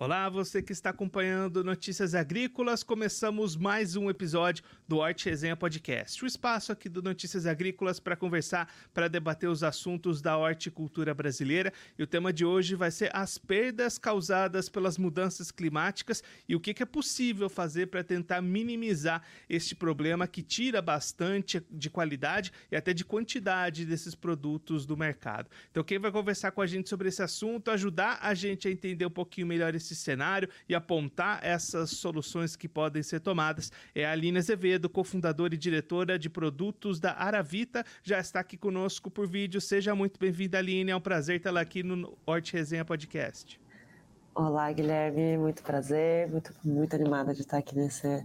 Olá, você que está acompanhando Notícias Agrícolas, começamos mais um episódio do Horti Resenha Podcast. O espaço aqui do Notícias Agrícolas para conversar, para debater os assuntos da horticultura brasileira. E o tema de hoje vai ser as perdas causadas pelas mudanças climáticas e o que, que é possível fazer para tentar minimizar este problema que tira bastante de qualidade e até de quantidade desses produtos do mercado. Então, quem vai conversar com a gente sobre esse assunto, ajudar a gente a entender um pouquinho melhor esse esse cenário e apontar essas soluções que podem ser tomadas é a Aline Azevedo, cofundadora e diretora de produtos da Aravita, já está aqui conosco por vídeo. Seja muito bem-vinda, Aline. É um prazer tê-la aqui no Horte Resenha Podcast. Olá, Guilherme, muito prazer, muito, muito animada de estar aqui nesse,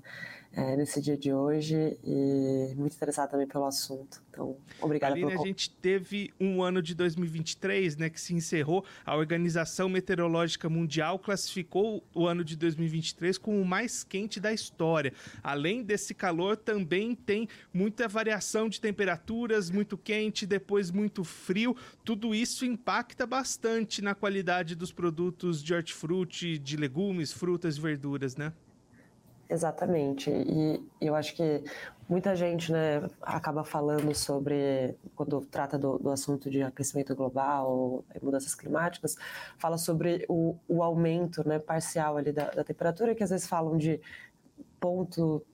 é, nesse dia de hoje e muito interessada também pelo assunto. Então, obrigada Aline, pelo... a gente teve um ano de 2023, né, que se encerrou. A Organização Meteorológica Mundial classificou o ano de 2023 como o mais quente da história. Além desse calor, também tem muita variação de temperaturas, muito quente, depois muito frio. Tudo isso impacta bastante na qualidade dos produtos de hortifruti hortifruti, de legumes, frutas e verduras, né? Exatamente. E eu acho que muita gente né, acaba falando sobre, quando trata do, do assunto de aquecimento global, mudanças climáticas, fala sobre o, o aumento né, parcial ali da, da temperatura, que às vezes falam de ponto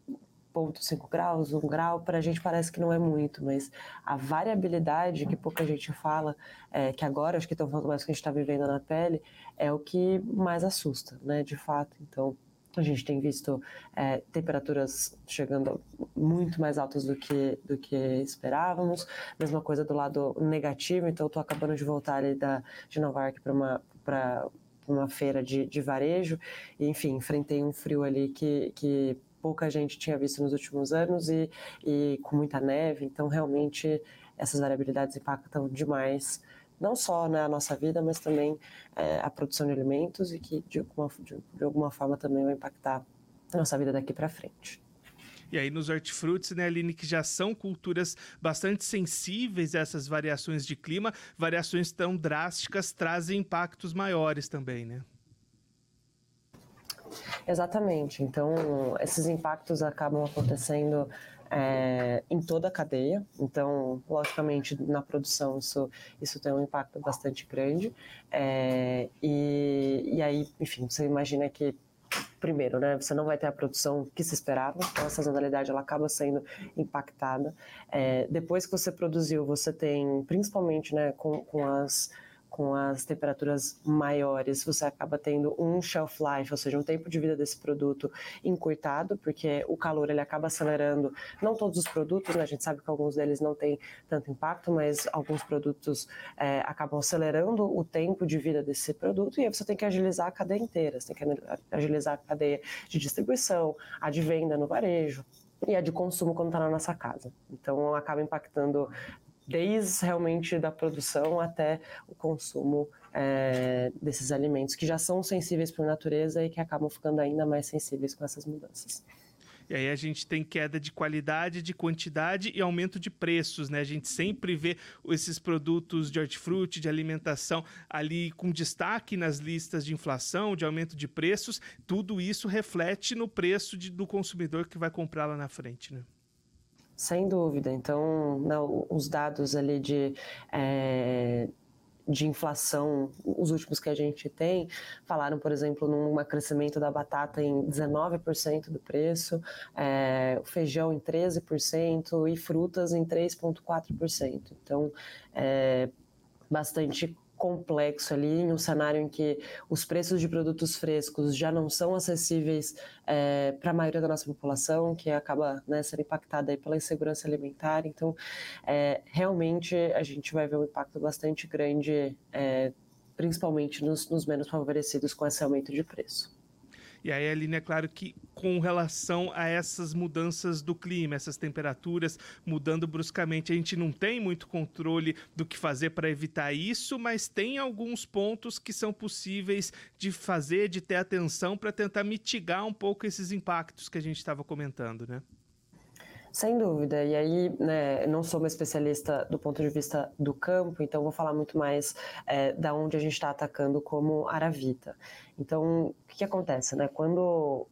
0,5 graus, 1 grau, para a gente parece que não é muito, mas a variabilidade que pouca gente fala, é, que agora acho que estão falando mais que a gente está vivendo na pele, é o que mais assusta, né, de fato. Então, a gente tem visto é, temperaturas chegando muito mais altas do que, do que esperávamos. Mesma coisa do lado negativo, então estou acabando de voltar ali da, de Nova York para uma, uma feira de, de varejo, e, enfim, enfrentei um frio ali que, que pouca gente tinha visto nos últimos anos e, e com muita neve, então realmente essas variabilidades impactam demais não só na né, nossa vida, mas também é, a produção de alimentos e que de alguma, de, de alguma forma também vai impactar a nossa vida daqui para frente. E aí nos hortifrutis, né, Aline, que já são culturas bastante sensíveis a essas variações de clima, variações tão drásticas trazem impactos maiores também, né? Exatamente. Então, esses impactos acabam acontecendo é, em toda a cadeia. Então, logicamente, na produção isso, isso tem um impacto bastante grande. É, e, e aí, enfim, você imagina que primeiro, né, você não vai ter a produção que se esperava, então a sazonalidade ela acaba sendo impactada. É, depois que você produziu, você tem, principalmente, né, com, com as com as temperaturas maiores, você acaba tendo um shelf life, ou seja, um tempo de vida desse produto encurtado, porque o calor ele acaba acelerando, não todos os produtos, né, a gente sabe que alguns deles não têm tanto impacto, mas alguns produtos é, acabam acelerando o tempo de vida desse produto e aí você tem que agilizar a cadeia inteira, você tem que agilizar a cadeia de distribuição, a de venda no varejo, e a de consumo quando está na nossa casa. Então acaba impactando desde realmente da produção até o consumo é, desses alimentos que já são sensíveis a natureza e que acabam ficando ainda mais sensíveis com essas mudanças. E aí a gente tem queda de qualidade, de quantidade e aumento de preços, né? A gente sempre vê esses produtos de hortifruti, de alimentação ali com destaque nas listas de inflação, de aumento de preços. Tudo isso reflete no preço de, do consumidor que vai comprar lá na frente, né? Sem dúvida. Então, não, os dados ali de, é, de inflação, os últimos que a gente tem, falaram, por exemplo, num crescimento da batata em 19% do preço, é, feijão em 13% e frutas em 3,4%. Então, é bastante complexo ali, em um cenário em que os preços de produtos frescos já não são acessíveis é, para a maioria da nossa população, que acaba né, sendo impactada aí pela insegurança alimentar. Então, é, realmente a gente vai ver um impacto bastante grande, é, principalmente nos, nos menos favorecidos com esse aumento de preço. E aí, Aline, é claro que com relação a essas mudanças do clima, essas temperaturas mudando bruscamente, a gente não tem muito controle do que fazer para evitar isso, mas tem alguns pontos que são possíveis de fazer, de ter atenção para tentar mitigar um pouco esses impactos que a gente estava comentando, né? Sem dúvida. E aí, né, não sou uma especialista do ponto de vista do campo, então vou falar muito mais é, da onde a gente está atacando como aravita. Então, o que, que acontece, né? Quando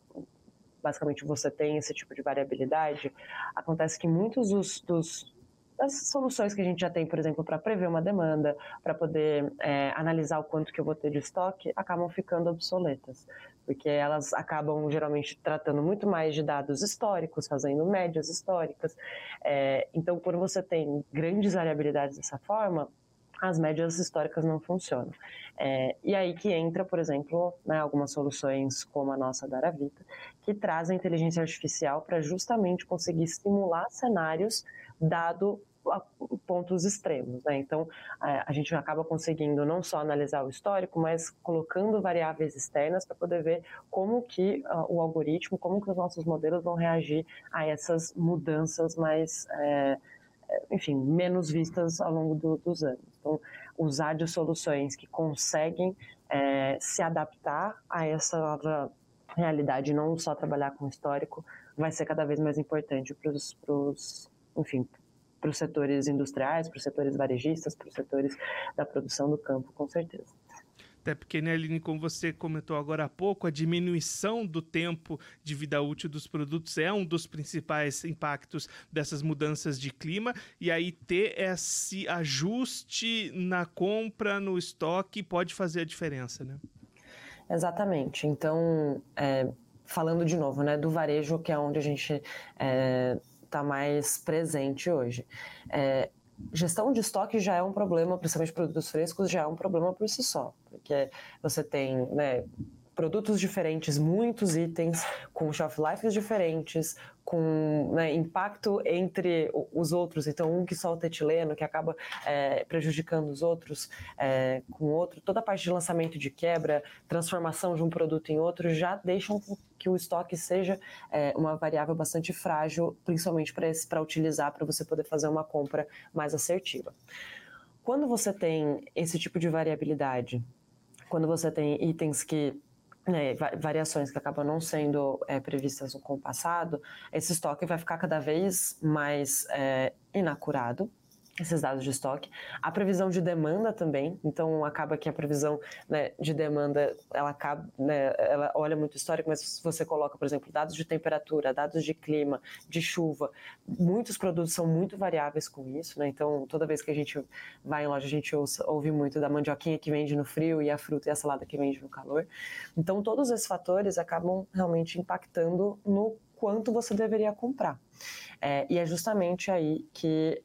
basicamente você tem esse tipo de variabilidade, acontece que muitos dos, dos das soluções que a gente já tem, por exemplo, para prever uma demanda, para poder é, analisar o quanto que eu vou ter de estoque, acabam ficando obsoletas, porque elas acabam geralmente tratando muito mais de dados históricos, fazendo médias históricas. É, então, quando você tem grandes variabilidades dessa forma, as médias históricas não funcionam. É, e aí que entra, por exemplo, né, algumas soluções como a nossa da Aravita, que traz a inteligência artificial para justamente conseguir simular cenários dado pontos extremos. Né? Então, a gente acaba conseguindo não só analisar o histórico, mas colocando variáveis externas para poder ver como que uh, o algoritmo, como que os nossos modelos vão reagir a essas mudanças mais, é, enfim, menos vistas ao longo do, dos anos. Então, usar de soluções que conseguem é, se adaptar a essa nova realidade, não só trabalhar com o histórico, vai ser cada vez mais importante para os enfim, para os setores industriais, para os setores varejistas, para os setores da produção do campo, com certeza. Até porque, né, Aline, como você comentou agora há pouco, a diminuição do tempo de vida útil dos produtos é um dos principais impactos dessas mudanças de clima, e aí ter esse ajuste na compra, no estoque, pode fazer a diferença, né? Exatamente. Então, é, falando de novo, né, do varejo, que é onde a gente é, está mais presente hoje. É, gestão de estoque já é um problema, principalmente produtos frescos, já é um problema por si só, porque você tem né, produtos diferentes, muitos itens, com shelf lives diferentes, com né, impacto entre os outros. Então, um que solta etileno, que acaba é, prejudicando os outros, é, com outro. Toda a parte de lançamento de quebra, transformação de um produto em outro, já deixam que o estoque seja é, uma variável bastante frágil, principalmente para utilizar, para você poder fazer uma compra mais assertiva. Quando você tem esse tipo de variabilidade, quando você tem itens que né, variações que acabam não sendo é, previstas no passado, esse estoque vai ficar cada vez mais é, inacurado, esses dados de estoque. A previsão de demanda também, então acaba que a previsão né, de demanda, ela acaba, né, ela olha muito histórico, mas se você coloca, por exemplo, dados de temperatura, dados de clima, de chuva, muitos produtos são muito variáveis com isso, né? Então, toda vez que a gente vai em loja, a gente ouça, ouve muito da mandioquinha que vende no frio e a fruta e a salada que vende no calor. Então, todos esses fatores acabam realmente impactando no quanto você deveria comprar. É, e é justamente aí que,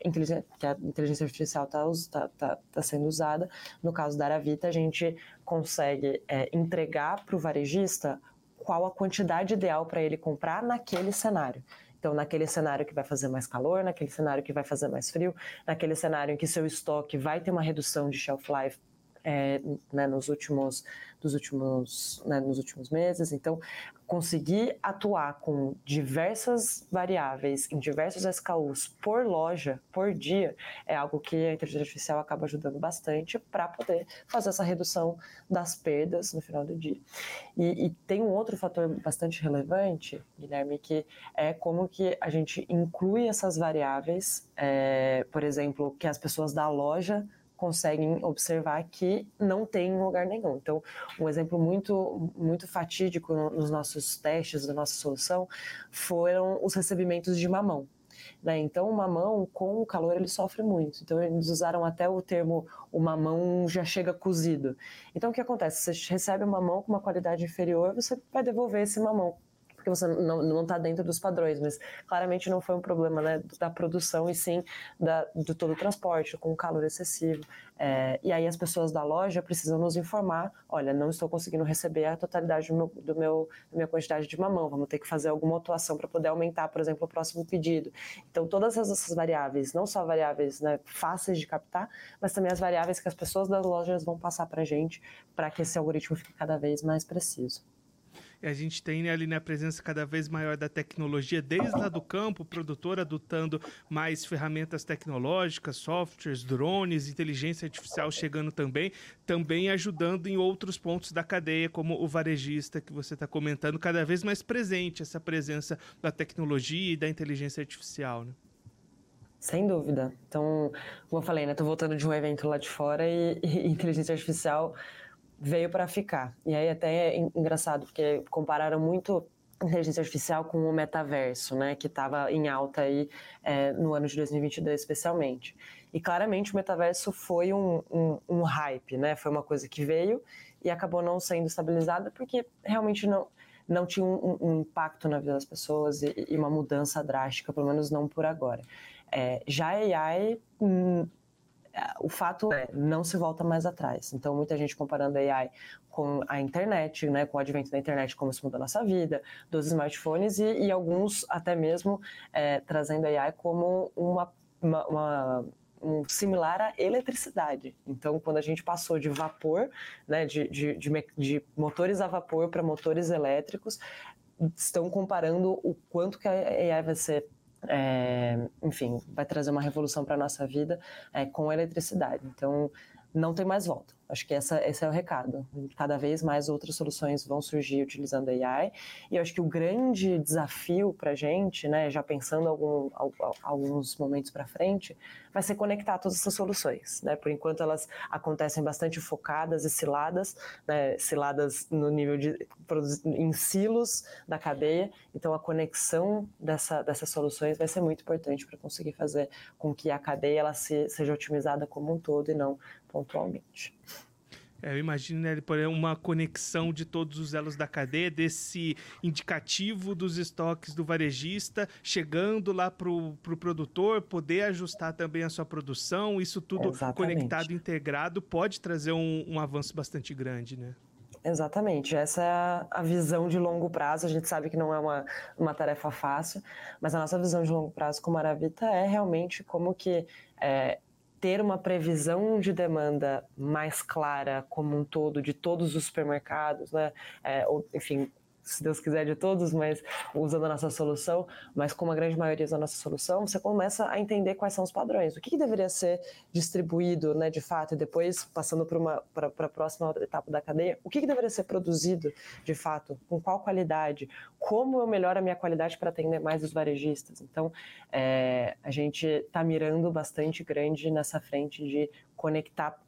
que a inteligência artificial está tá, tá, tá sendo usada. No caso da Aravita, a gente consegue é, entregar para o varejista qual a quantidade ideal para ele comprar naquele cenário. Então, naquele cenário que vai fazer mais calor, naquele cenário que vai fazer mais frio, naquele cenário em que seu estoque vai ter uma redução de shelf life é, né, nos últimos dos últimos né, nos últimos meses. Então conseguir atuar com diversas variáveis em diversos SKUs por loja por dia é algo que a inteligência artificial acaba ajudando bastante para poder fazer essa redução das perdas no final do dia. E, e tem um outro fator bastante relevante Guilherme que é como que a gente inclui essas variáveis é, por exemplo que as pessoas da loja conseguem observar que não tem em lugar nenhum. Então, um exemplo muito, muito fatídico nos nossos testes da nossa solução foram os recebimentos de mamão. Né? Então, o mamão, com o calor, ele sofre muito. Então, eles usaram até o termo o mamão já chega cozido. Então, o que acontece? Você recebe um mamão com uma qualidade inferior, você vai devolver esse mamão porque você não está dentro dos padrões, mas claramente não foi um problema né, da produção e sim da, do todo o transporte, com calor excessivo. É, e aí as pessoas da loja precisam nos informar, olha, não estou conseguindo receber a totalidade do meu, do meu da minha quantidade de mamão, vamos ter que fazer alguma atuação para poder aumentar, por exemplo, o próximo pedido. Então todas essas variáveis, não só variáveis né, fáceis de captar, mas também as variáveis que as pessoas das lojas vão passar para a gente, para que esse algoritmo fique cada vez mais preciso. A gente tem ali na né, presença cada vez maior da tecnologia, desde lá do campo, produtor adotando mais ferramentas tecnológicas, softwares, drones, inteligência artificial chegando também, também ajudando em outros pontos da cadeia, como o varejista que você está comentando, cada vez mais presente essa presença da tecnologia e da inteligência artificial. Né? Sem dúvida. Então, como eu falei, né, tô voltando de um evento lá de fora e, e inteligência artificial veio para ficar. E aí até é engraçado, porque compararam muito inteligência artificial com o metaverso, né, que estava em alta aí é, no ano de 2022 especialmente. E claramente o metaverso foi um, um, um, hype, né, foi uma coisa que veio e acabou não sendo estabilizada porque realmente não não tinha um, um impacto na vida das pessoas e, e, uma mudança drástica, pelo menos não por agora. É, já a AI hum, o fato é, não se volta mais atrás. Então, muita gente comparando a AI com a internet, né, com o advento da internet, como isso mudou a nossa vida, dos smartphones e, e alguns até mesmo é, trazendo a AI como uma, uma, uma um similar à eletricidade. Então, quando a gente passou de vapor, né, de, de, de, de motores a vapor para motores elétricos, estão comparando o quanto que a AI vai ser é, enfim, vai trazer uma revolução para a nossa vida é, com eletricidade. Então, não tem mais volta. Acho que essa, esse é o recado. Cada vez mais outras soluções vão surgir utilizando AI. E eu acho que o grande desafio para a gente, né, já pensando algum, alguns momentos para frente, vai ser conectar todas essas soluções. Né? Por enquanto, elas acontecem bastante focadas e ciladas, né, ciladas no nível de em silos da cadeia. Então, a conexão dessa, dessas soluções vai ser muito importante para conseguir fazer com que a cadeia ela se, seja otimizada como um todo e não pontualmente. É, eu imagino, né, uma conexão de todos os elos da cadeia, desse indicativo dos estoques do varejista, chegando lá para o pro produtor, poder ajustar também a sua produção, isso tudo Exatamente. conectado, integrado, pode trazer um, um avanço bastante grande, né? Exatamente, essa é a visão de longo prazo. A gente sabe que não é uma, uma tarefa fácil, mas a nossa visão de longo prazo com Maravita é realmente como que é, ter uma previsão de demanda mais clara como um todo de todos os supermercados, né? É, ou, enfim, se Deus quiser, de todos, mas usando a nossa solução, mas com uma grande maioria da nossa solução, você começa a entender quais são os padrões, o que, que deveria ser distribuído, né, de fato, e depois passando para a próxima etapa da cadeia, o que, que deveria ser produzido, de fato, com qual qualidade, como eu melhoro a minha qualidade para atender mais os varejistas. Então, é, a gente está mirando bastante grande nessa frente de conectar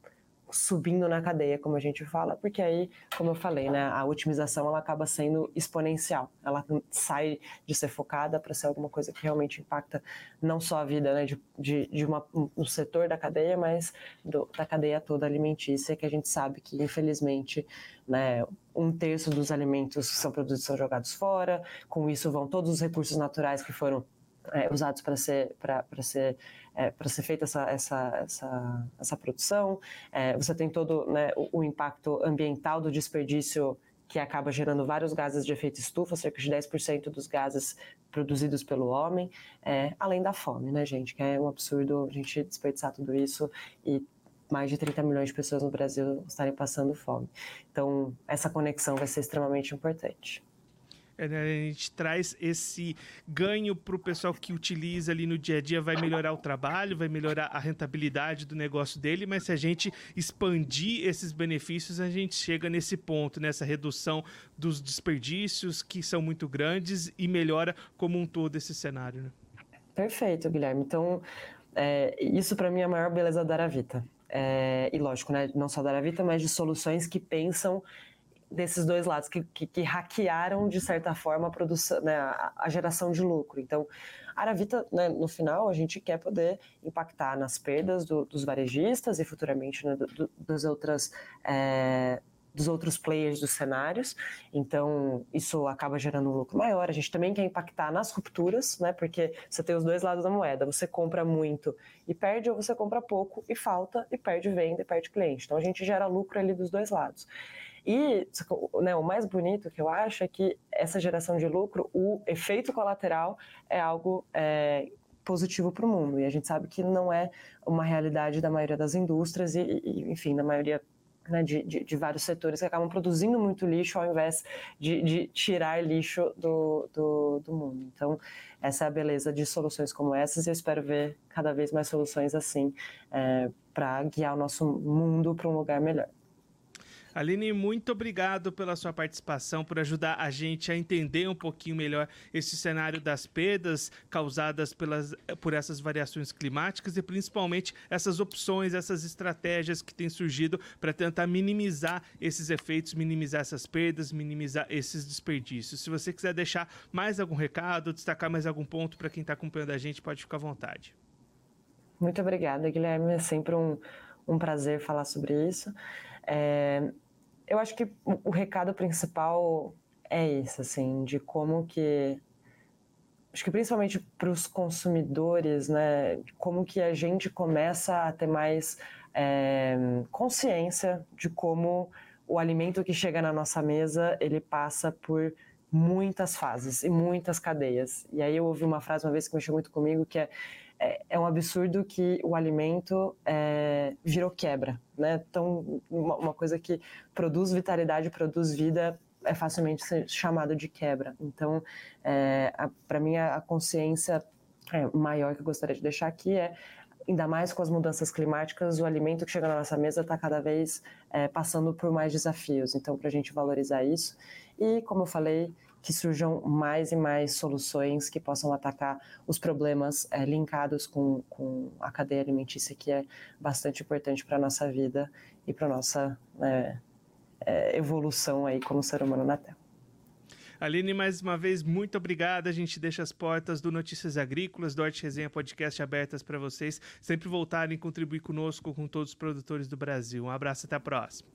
subindo na cadeia, como a gente fala, porque aí, como eu falei, né, a otimização ela acaba sendo exponencial. Ela sai de ser focada para ser alguma coisa que realmente impacta não só a vida né, de, de, de uma, um setor da cadeia, mas do, da cadeia toda alimentícia, que a gente sabe que, infelizmente, né, um terço dos alimentos que são produzidos são jogados fora, com isso vão todos os recursos naturais que foram é, usados para ser, para ser é, para ser feita essa, essa, essa, essa produção. É, você tem todo né, o, o, impacto ambiental do desperdício que acaba gerando vários gases de efeito estufa, cerca de 10% dos gases produzidos pelo homem, é, além da fome, né, gente? Que é um absurdo a gente desperdiçar tudo isso e mais de 30 milhões de pessoas no Brasil estarem passando fome. Então, essa conexão vai ser extremamente importante. É, né, a gente traz esse ganho para o pessoal que utiliza ali no dia a dia, vai melhorar o trabalho, vai melhorar a rentabilidade do negócio dele, mas se a gente expandir esses benefícios, a gente chega nesse ponto, nessa redução dos desperdícios que são muito grandes e melhora como um todo esse cenário. Né? Perfeito, Guilherme. Então, é, isso para mim é a maior beleza da Aravita. É, e lógico, né, não só da Aravita, mas de soluções que pensam desses dois lados, que, que, que, hackearam, de certa forma, a, produção, né, a, a geração de lucro. Então, a Aravita, né, no final, a gente quer poder impactar nas perdas do, dos varejistas e futuramente né, do, das outras. É, dos outros players dos cenários, então isso acaba gerando um lucro maior. A gente também quer impactar nas rupturas, né? Porque você tem os dois lados da moeda. Você compra muito e perde, ou você compra pouco e falta e perde venda e perde cliente. Então a gente gera lucro ali dos dois lados. E né, o mais bonito que eu acho é que essa geração de lucro, o efeito colateral é algo é, positivo para o mundo. E a gente sabe que não é uma realidade da maioria das indústrias e, e enfim, da maioria né, de, de, de, vários setores que acabam produzindo muito lixo ao invés de, de tirar lixo do, do, do, mundo. Então, essa é a beleza de soluções como essas e eu espero ver cada vez mais soluções assim é, para guiar o nosso mundo para um lugar melhor. Aline, muito obrigado pela sua participação, por ajudar a gente a entender um pouquinho melhor esse cenário das perdas causadas pelas, por essas variações climáticas e principalmente essas opções, essas estratégias que têm surgido para tentar minimizar esses efeitos, minimizar essas perdas, minimizar esses desperdícios. Se você quiser deixar mais algum recado, destacar mais algum ponto para quem está acompanhando a gente, pode ficar à vontade. Muito obrigada, Guilherme. É sempre um, um prazer falar sobre isso. É, eu acho que o recado principal é esse, assim, de como que acho que principalmente para os consumidores, né, como que a gente começa a ter mais é, consciência de como o alimento que chega na nossa mesa ele passa por muitas fases e muitas cadeias. E aí eu ouvi uma frase uma vez que mexeu muito comigo que é é, é um absurdo que o alimento é, virou quebra, né? Então, uma, uma coisa que produz vitalidade, produz vida, é facilmente chamado de quebra. Então, é, para mim, a, consciência é, maior que eu gostaria de deixar aqui é ainda mais com as mudanças climáticas, o alimento que chega na nossa mesa está cada vez é, passando por mais desafios. Então, para a gente valorizar isso. E, como eu falei, que surjam mais e mais soluções que possam atacar os problemas é, linkados com, com a cadeia alimentícia, que é bastante importante para a nossa vida e para a nossa é, é, evolução aí como ser humano na Terra. Aline, mais uma vez, muito obrigada. A gente deixa as portas do Notícias Agrícolas, do Arte Resenha Podcast abertas para vocês sempre voltarem e contribuir conosco, com todos os produtores do Brasil. Um abraço, até a próxima.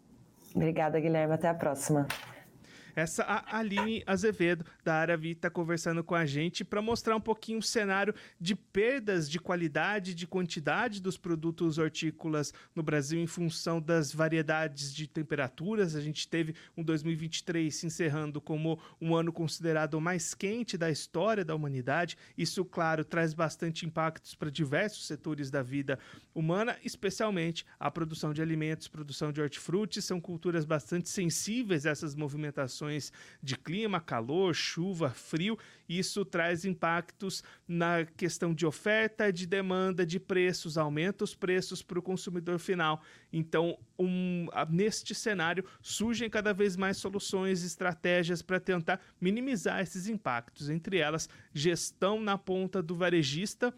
Obrigada, Guilherme. Até a próxima. Essa a Aline Azevedo, da Aravi, está conversando com a gente para mostrar um pouquinho o cenário de perdas de qualidade, de quantidade dos produtos hortícolas no Brasil em função das variedades de temperaturas. A gente teve um 2023 se encerrando como um ano considerado o mais quente da história da humanidade. Isso, claro, traz bastante impactos para diversos setores da vida humana, especialmente a produção de alimentos, produção de hortifrutis. São culturas bastante sensíveis a essas movimentações de clima, calor, chuva, frio, isso traz impactos na questão de oferta, de demanda, de preços, aumenta os preços para o consumidor final. Então, um, neste cenário, surgem cada vez mais soluções, estratégias para tentar minimizar esses impactos, entre elas, gestão na ponta do varejista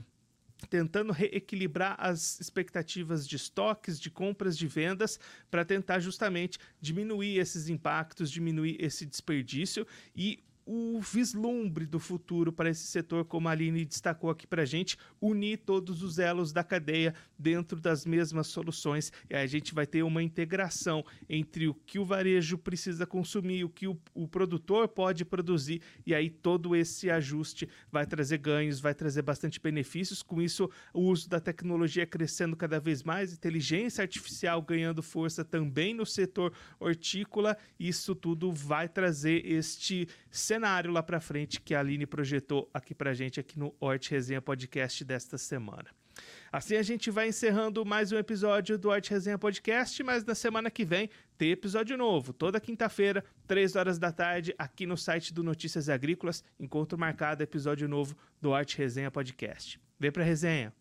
tentando reequilibrar as expectativas de estoques, de compras, de vendas, para tentar justamente diminuir esses impactos, diminuir esse desperdício e o vislumbre do futuro para esse setor, como a Aline destacou aqui para a gente, unir todos os elos da cadeia dentro das mesmas soluções. E a gente vai ter uma integração entre o que o varejo precisa consumir, o que o, o produtor pode produzir, e aí todo esse ajuste vai trazer ganhos, vai trazer bastante benefícios. Com isso, o uso da tecnologia crescendo cada vez mais, inteligência artificial ganhando força também no setor hortícola. Isso tudo vai trazer este cenário lá para frente que a Aline projetou aqui para gente aqui no Hort Resenha Podcast desta semana. Assim a gente vai encerrando mais um episódio do Arte Resenha Podcast, mas na semana que vem tem episódio novo, toda quinta-feira, 3 horas da tarde, aqui no site do Notícias Agrícolas, encontro marcado episódio novo do Arte Resenha Podcast. Vem pra resenha!